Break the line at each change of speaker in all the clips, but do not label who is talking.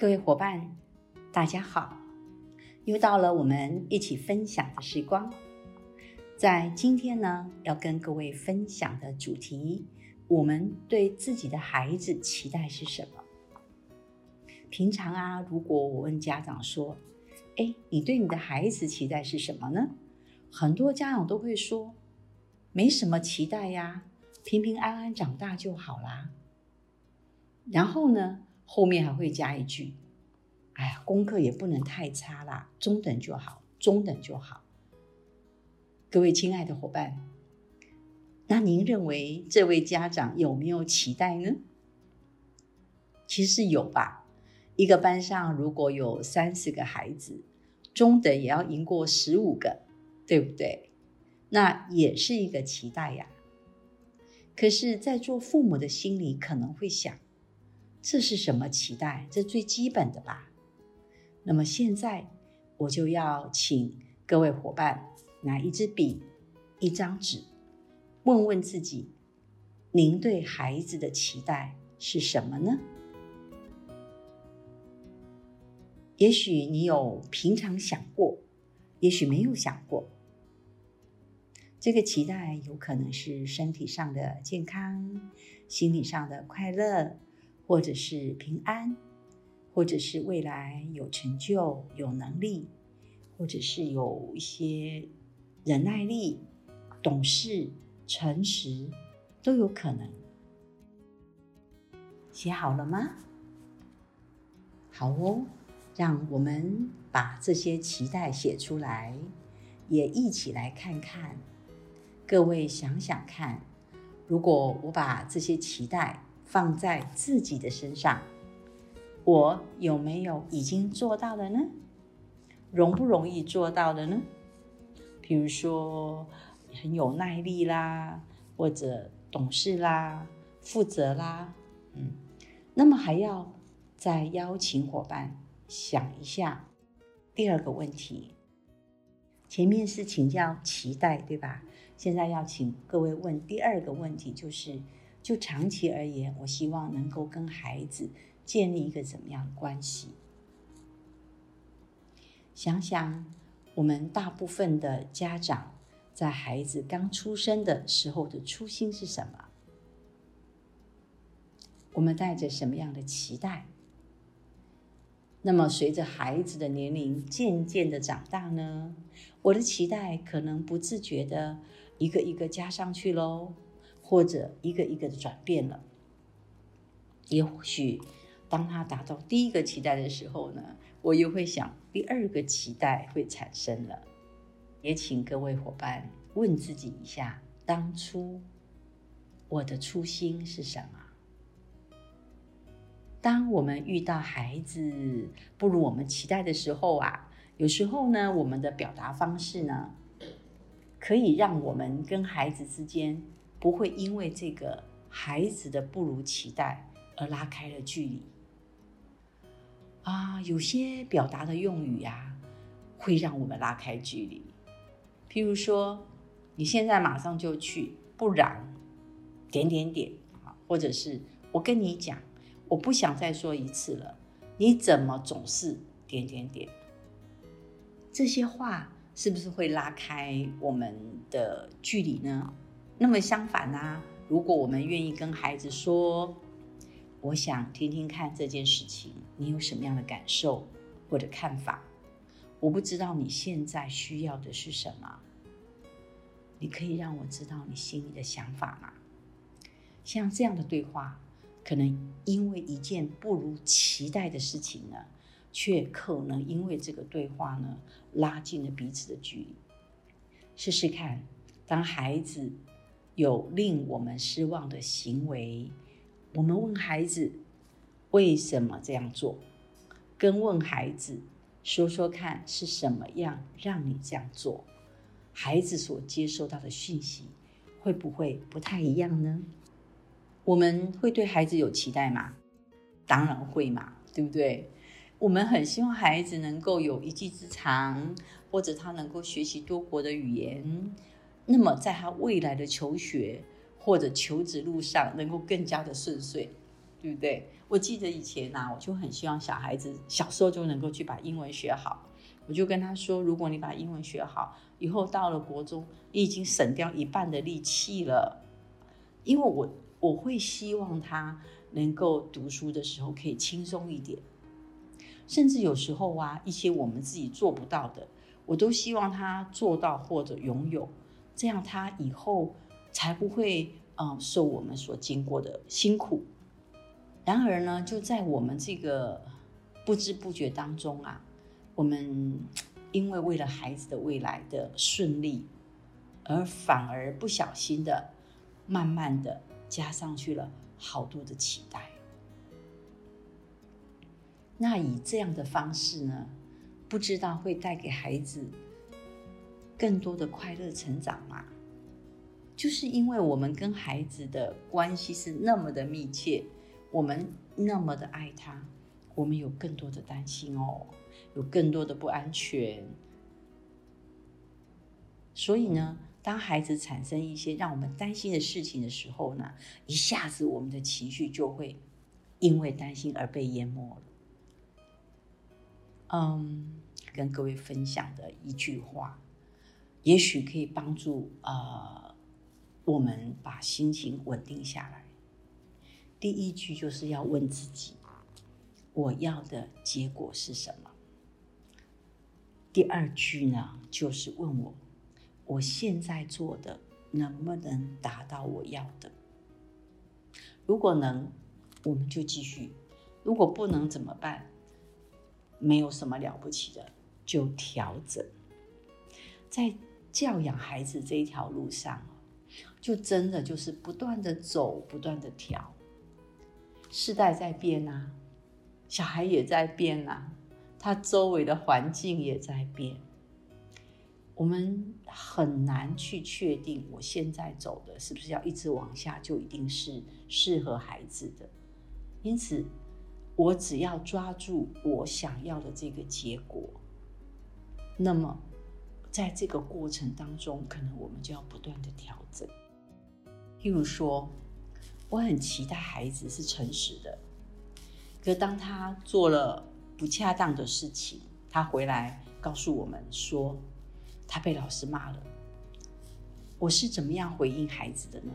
各位伙伴，大家好！又到了我们一起分享的时光。在今天呢，要跟各位分享的主题，我们对自己的孩子期待是什么？平常啊，如果我问家长说：“哎，你对你的孩子期待是什么呢？”很多家长都会说：“没什么期待呀，平平安安长大就好啦。”然后呢，后面还会加一句：“哎呀，功课也不能太差啦，中等就好，中等就好。”各位亲爱的伙伴，那您认为这位家长有没有期待呢？其实有吧。一个班上如果有三十个孩子，中等也要赢过十五个，对不对？那也是一个期待呀。可是，在做父母的心里可能会想。这是什么期待？这最基本的吧。那么现在我就要请各位伙伴拿一支笔、一张纸，问问自己：您对孩子的期待是什么呢？也许你有平常想过，也许没有想过。这个期待有可能是身体上的健康，心理上的快乐。或者是平安，或者是未来有成就、有能力，或者是有一些忍耐力、懂事、诚实，都有可能。写好了吗？好哦，让我们把这些期待写出来，也一起来看看。各位想想看，如果我把这些期待，放在自己的身上，我有没有已经做到了呢？容不容易做到的呢？比如说很有耐力啦，或者懂事啦、负责啦，嗯，那么还要再邀请伙伴想一下第二个问题。前面是请教期待，对吧？现在要请各位问第二个问题，就是。就长期而言，我希望能够跟孩子建立一个怎么样的关系？想想我们大部分的家长在孩子刚出生的时候的初心是什么？我们带着什么样的期待？那么随着孩子的年龄渐渐的长大呢，我的期待可能不自觉的一个一个加上去喽。或者一个一个的转变了，也许当他达到第一个期待的时候呢，我又会想第二个期待会产生了。也请各位伙伴问自己一下：当初我的初心是什么？当我们遇到孩子不如我们期待的时候啊，有时候呢，我们的表达方式呢，可以让我们跟孩子之间。不会因为这个孩子的不如期待而拉开了距离啊！有些表达的用语呀，会让我们拉开距离。譬如说，你现在马上就去，不然点点点啊，或者是我跟你讲，我不想再说一次了，你怎么总是点点点？这些话是不是会拉开我们的距离呢？那么相反呢、如果我们愿意跟孩子说：“我想听听看这件事情，你有什么样的感受或者看法？我不知道你现在需要的是什么，你可以让我知道你心里的想法吗？”像这样的对话，可能因为一件不如期待的事情呢，却可能因为这个对话呢，拉近了彼此的距离。试试看，当孩子。有令我们失望的行为，我们问孩子为什么这样做？跟问孩子，说说看是什么样让你这样做，孩子所接收到的讯息会不会不太一样呢？我们会对孩子有期待吗？当然会嘛，对不对？我们很希望孩子能够有一技之长，或者他能够学习多国的语言，那么在他未来的求学或者求职路上能够更加的顺遂，对不对？我记得以前啊，我就很希望小孩子小时候就能够去把英文学好。我就跟他说，如果你把英文学好，以后到了国中，你已经省掉一半的力气了，因为我。我会希望他能够读书的时候可以轻松一点，甚至有时候啊，一些我们自己做不到的，我都希望他做到或者拥有，这样他以后才不会嗯受我们所经过的辛苦。然而呢，就在我们这个不知不觉当中啊，我们因为为了孩子的未来的顺利，而反而不小心的，慢慢的。加上去了好多的期待，那以这样的方式呢，不知道会带给孩子更多的快乐成长吗？就是因为我们跟孩子的关系是那么的密切，我们那么的爱他，我们有更多的担心哦，有更多的不安全，所以呢，当孩子产生一些让我们担心的事情的时候呢，一下子我们的情绪就会因为担心而被淹没了。嗯，跟各位分享的一句话，也许可以帮助呃我们把心情稳定下来。第一句就是要问自己：我要的结果是什么？第二句呢，就是问我。我现在做的能不能达到我要的？如果能，我们就继续；如果不能，怎么办？没有什么了不起的，就调整。在教养孩子这一条路上，就真的就是不断的走，不断的调。世代在变啊，小孩也在变啊，他周围的环境也在变。我们很难去确定，我现在走的是不是要一直往下，就一定是适合孩子的。因此，我只要抓住我想要的这个结果，那么在这个过程当中，可能我们就要不断的调整。譬如说，我很期待孩子是诚实的，可当他做了不恰当的事情，他回来告诉我们说，他被老师骂了，我是怎么样回应孩子的呢？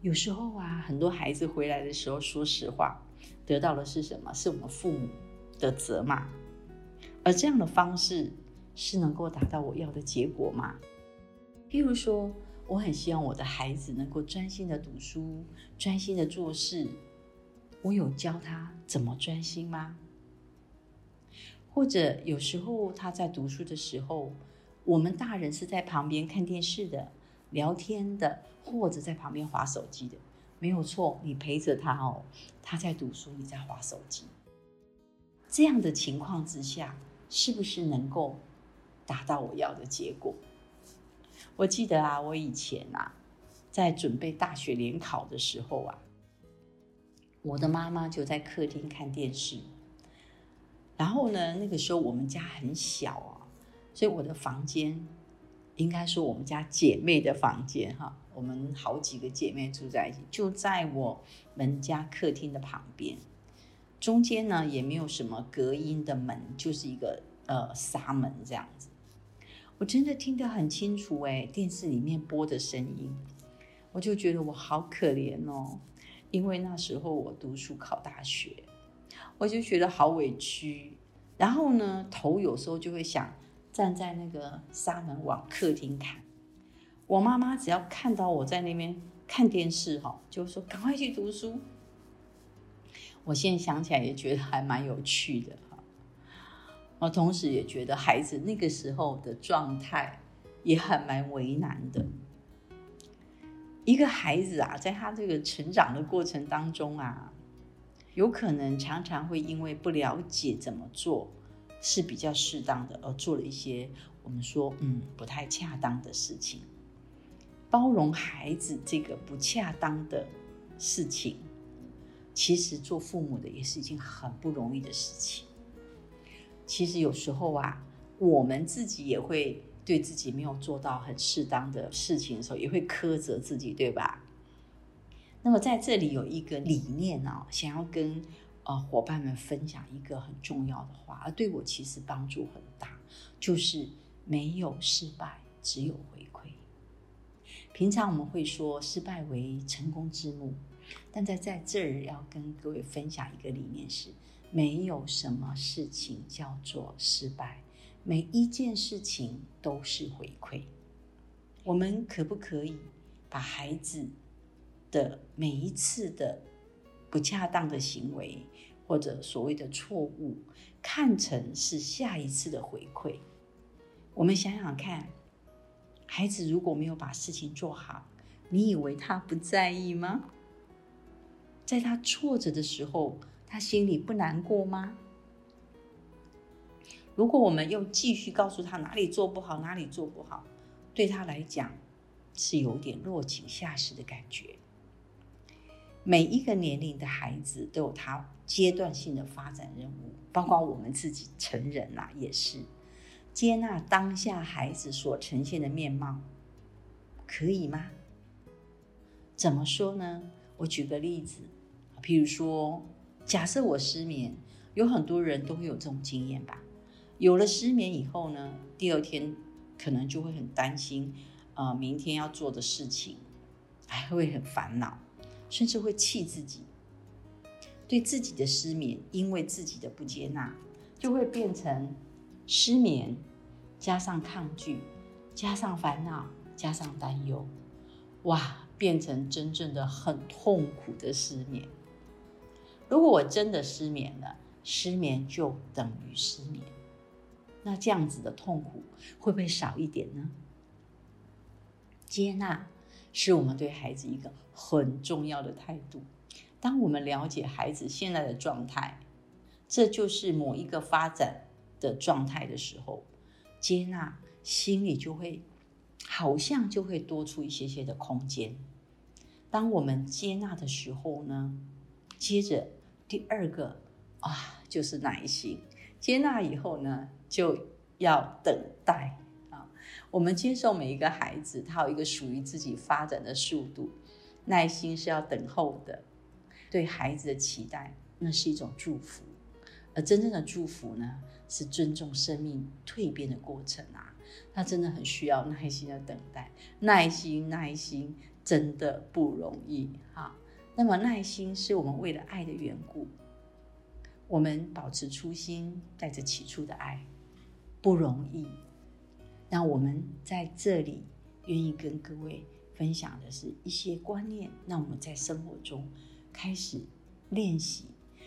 有时候啊，很多孩子回来的时候，说实话，得到的是什么？是我们父母的责骂，而这样的方式是能够达到我要的结果吗？譬如说，我很希望我的孩子能够专心的读书，专心的做事，我有教他怎么专心吗？或者有时候他在读书的时候，我们大人是在旁边看电视的、聊天的，或者在旁边划手机的，没有错，你陪着他哦，他在读书，你在划手机。这样的情况之下，是不是能够达到我要的结果？我记得啊，我以前啊，在准备大学联考的时候啊，我的妈妈就在客厅看电视。然后呢，那个时候我们家很小啊，所以我的房间，应该说我们家姐妹的房间哈，我们好几个姐妹住在一起，就在我们家客厅的旁边，中间呢也没有什么隔音的门，就是一个呃纱门这样子。我真的听得很清楚诶，电视里面播的声音，我就觉得我好可怜哦，因为那时候我读书考大学。我就觉得好委屈，然后呢，头有时候就会想站在那个纱门往客厅看。我妈妈只要看到我在那边看电视，哈，就说赶快去读书。我现在想起来也觉得还蛮有趣的，我同时也觉得孩子那个时候的状态也还蛮为难的。一个孩子啊，在他这个成长的过程当中啊。有可能常常会因为不了解怎么做是比较适当的，而做了一些我们说嗯不太恰当的事情。包容孩子这个不恰当的事情，其实做父母的也是一件很不容易的事情。其实有时候啊，我们自己也会对自己没有做到很适当的事情的时候，也会苛责自己，对吧？那么在这里有一个理念啊，想要跟呃伙伴们分享一个很重要的话，而对我其实帮助很大，就是没有失败，只有回馈。平常我们会说失败为成功之母，但在在这儿要跟各位分享一个理念是。没有什么事情叫做失败，每一件事情都是回馈。我们可不可以把孩子的每一次的不恰当的行为，或者所谓的错误，看成是下一次的回馈？我们想想看，孩子如果没有把事情做好，你以为他不在意吗？在他挫折的时候，他心里不难过吗？如果我们又继续告诉他哪里做不好，哪里做不好，对他来讲是有点落井下石的感觉。每一个年龄的孩子都有他阶段性的发展任务，包括我们自己成人呐，也是接纳当下孩子所呈现的面貌，可以吗？怎么说呢？我举个例子，譬如说。假设我失眠，有很多人都会有这种经验吧。有了失眠以后呢，第二天可能就会很担心，呃，明天要做的事情，还会很烦恼，甚至会气自己。对自己的失眠，因为自己的不接纳，就会变成失眠加上抗拒，加上烦恼，加上担忧，哇，变成真正的很痛苦的失眠。如果我真的失眠了，失眠就等于失眠，那这样子的痛苦会不会少一点呢？接纳是我们对孩子一个很重要的态度。当我们了解孩子现在的状态，这就是某一个发展的状态的时候，接纳心里就会好像就会多出一些些的空间。当我们接纳的时候呢，接着。第二个啊，就是耐心。接纳以后呢，就要等待啊。我们接受每一个孩子，他有一个属于自己发展的速度，耐心是要等候的。对孩子的期待，那是一种祝福。而真正的祝福呢，是尊重生命蜕变的过程啊。他真的很需要耐心的等待，耐心，耐心，真的不容易哈。那么耐心是我们为了爱的缘故，我们保持初心，带着起初的爱，不容易。那我们在这里愿意跟各位分享的是一些观念，那我们在生活中开始练习。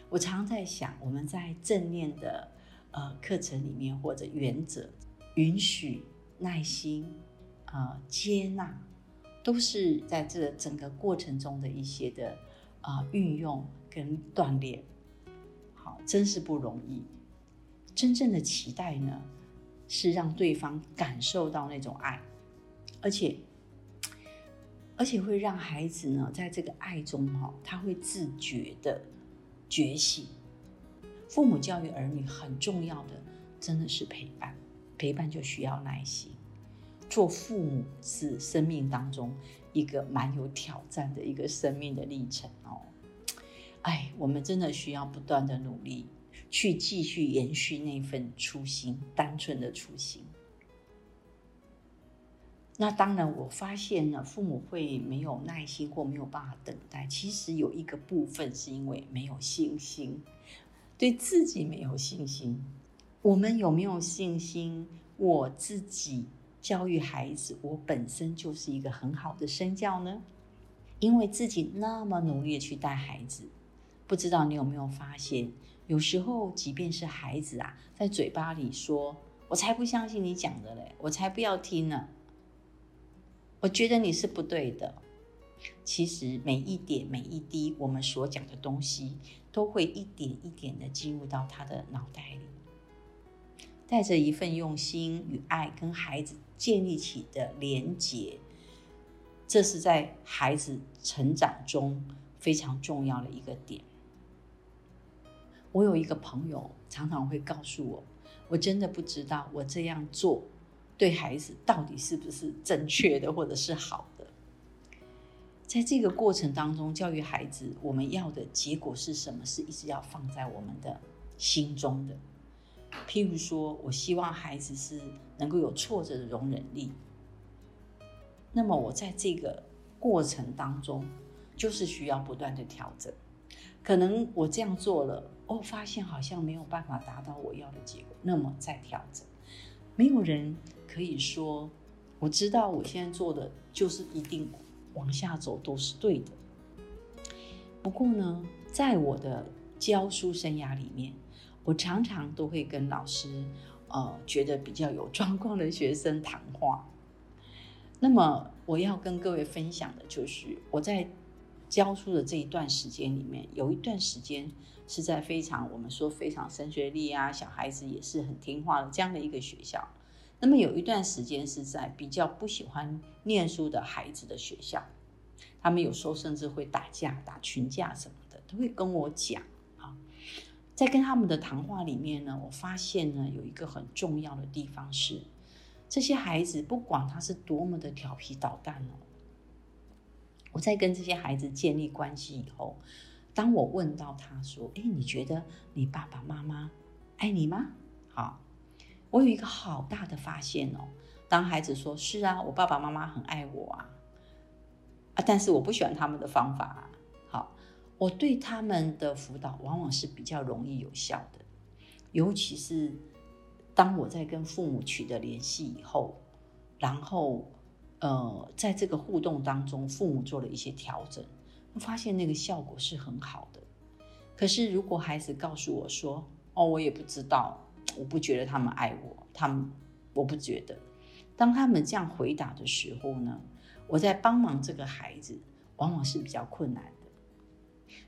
我常在想，我们在正念的呃课程里面或者原则，允许、耐心、呃接纳。都是在这整个过程中的一些的啊、运用跟锻炼，好，真是不容易。真正的期待呢，是让对方感受到那种爱，而且而且会让孩子呢，在这个爱中哈，他会自觉的觉醒。父母教育儿女很重要的，真的是陪伴，陪伴就需要耐心。做父母是生命当中一个蛮有挑战的一个生命的历程哦。哎，我们真的需要不断的努力，去继续延续那份初心，单纯的初心。那当然，我发现呢，父母会没有耐心或没有办法等待，其实有一个部分是因为没有信心，对自己没有信心。我们有没有信心？我自己。教育孩子，我本身就是一个很好的身教呢，因为自己那么努力的去带孩子，不知道你有没有发现，有时候即便是孩子啊，在嘴巴里说“我才不相信你讲的嘞，我才不要听呢”，我觉得你是不对的，其实每一点每一滴我们所讲的东西，都会一点一点的进入到他的脑袋里，带着一份用心与爱，跟孩子建立起的连结，这是在孩子成长中非常重要的一个点。我有一个朋友常常会告诉我，我真的不知道我这样做对孩子到底是不是正确的，或者是好的。在这个过程当中，教育孩子，我们要的结果是什么？是一直要放在我们的心中的。譬如说，我希望孩子是能够有挫折的容忍力。那么，我在这个过程当中，就是需要不断的调整。可能我这样做了，哦，发现好像没有办法达到我要的结果，那么再调整。没有人可以说，我知道我现在做的就是一定往下走都是对的。不过呢，在我的教书生涯里面，我常常都会跟老师，呃，觉得比较有状况的学生谈话。那么我要跟各位分享的就是我在。教书的这一段时间里面，有一段时间是在非常我们说非常升学率啊，小孩子也是很听话的这样的一个学校。那么有一段时间是在比较不喜欢念书的孩子的学校，他们有时候甚至会打架、打群架什么的，都会跟我讲。在跟他们的谈话里面呢，我发现呢有一个很重要的地方是，这些孩子不管他是多么的调皮捣蛋哦。我在跟这些孩子建立关系以后，当我问到他说：“哎，你觉得你爸爸妈妈爱你吗？”好，我有一个好大的发现哦。当孩子说是啊，我爸爸妈妈很爱我啊，啊，但是我不喜欢他们的方法。我对他们的辅导往往是比较容易有效的，尤其是当我在跟父母取得联系以后，然后。呃，在这个互动当中，父母做了一些调整，发现那个效果是很好的。可是，如果孩子告诉我说：“哦，我也不知道，我不觉得他们爱我，他们我不觉得。”当他们这样回答的时候呢，我在帮忙这个孩子，往往是比较困难。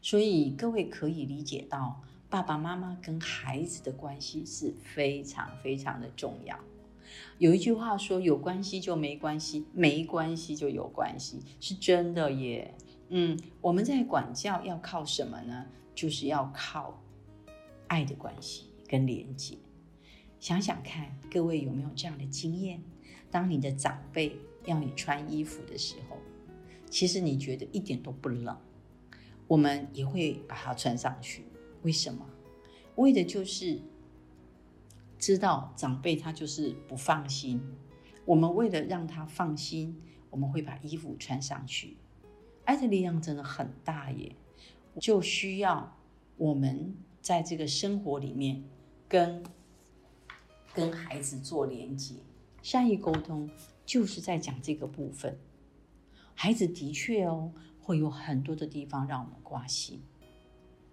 所以，各位可以理解到，爸爸妈妈跟孩子的关系是非常非常的重要。有一句话说：“有关系就没关系，没关系就有关系”，是真的耶。嗯，我们在管教要靠什么呢？就是要靠爱的关系跟连接。想想看，各位有没有这样的经验？当你的长辈要你穿衣服的时候，其实你觉得一点都不冷，我们也会把它穿上去。为什么？为的就是。知道长辈他就是不放心，我们为了让他放心，我们会把衣服穿上去。爱的力量真的很大耶，就需要我们在这个生活里面跟跟孩子做连接，善意沟通就是在讲这个部分。孩子的确哦，会有很多的地方让我们挂心。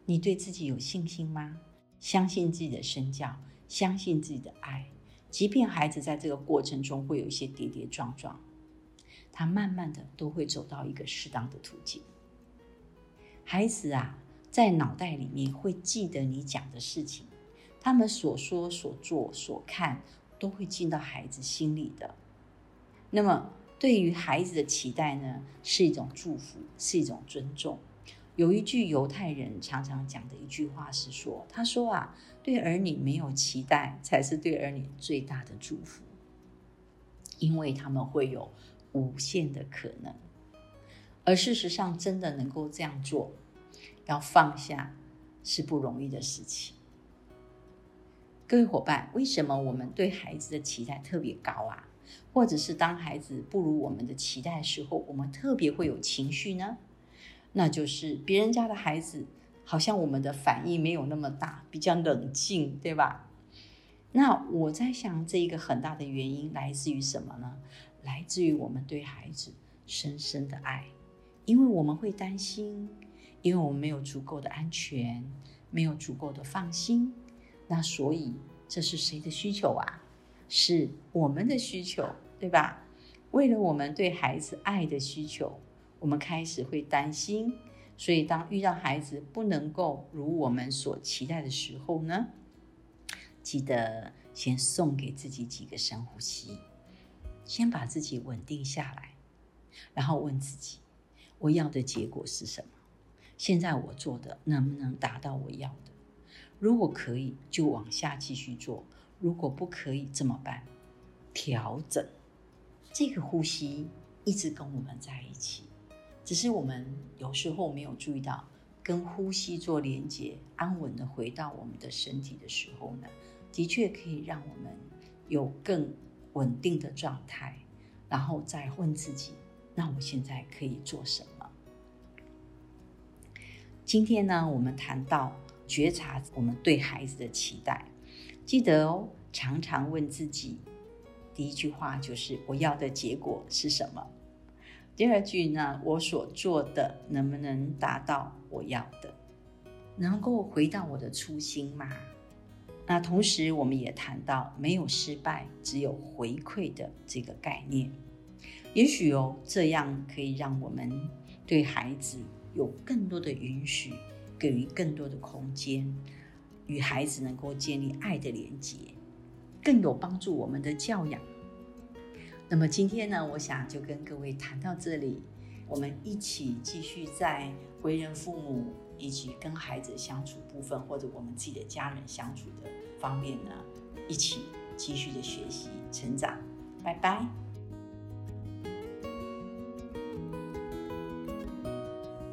你对自己有信心吗？相信自己的身教。相信自己的爱，即便孩子在这个过程中会有一些跌跌撞撞，他慢慢的都会走到一个适当的途径。孩子啊，在脑袋里面会记得你讲的事情，他们所说、所做、所看，都会进到孩子心里的。那么，对于孩子的期待呢，是一种祝福，是一种尊重。有一句犹太人常常讲的一句话是说：“他说啊，对儿女没有期待，才是对儿女最大的祝福，因为他们会有无限的可能。而事实上，真的能够这样做，要放下是不容易的事情。各位伙伴，为什么我们对孩子的期待特别高啊？或者是当孩子不如我们的期待时候，我们特别会有情绪呢？”那就是别人家的孩子，好像我们的反应没有那么大，比较冷静，对吧？那我在想，这一个很大的原因来自于什么呢？来自于我们对孩子深深的爱，因为我们会担心，因为我们没有足够的安全，没有足够的放心。那所以这是谁的需求啊？是我们的需求，对吧？为了我们对孩子爱的需求。我们开始会担心。所以，当遇到孩子不能够如我们所期待的时候呢，记得先送给自己几个深呼吸，先把自己稳定下来，然后问自己：我要的结果是什么？现在我做的能不能达到我要的？如果可以，就往下继续做；如果不可以，怎么办？调整。这个呼吸一直跟我们在一起。只是我们有时候没有注意到，跟呼吸做连接，安稳的回到我们的身体的时候呢，的确可以让我们有更稳定的状态，然后再问自己：那我现在可以做什么？今天呢，我们谈到觉察我们对孩子的期待，记得哦，常常问自己，第一句话就是：我要的结果是什么？第二句呢，我所做的能不能达到我要的？能够回到我的初心吗？那同时，我们也谈到没有失败，只有回馈的这个概念。也许哦，这样可以让我们对孩子有更多的允许，给予更多的空间，与孩子能够建立爱的连结，更有帮助我们的教养。那么今天呢，我想就跟各位谈到这里，我们一起继续在为人父母以及跟孩子相处部分，或者我们自己的家人相处的方面呢，一起继续的学习成长。拜拜。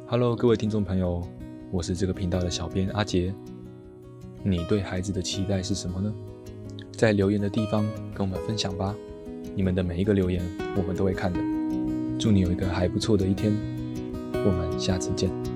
Hello，各位听众朋友，我是这个频道的小编阿杰。你对孩子的期待是什么呢？在留言的地方跟我们分享吧。你们的每一个留言，我们都会看的。祝你有一个还不错的一天，我们下次见。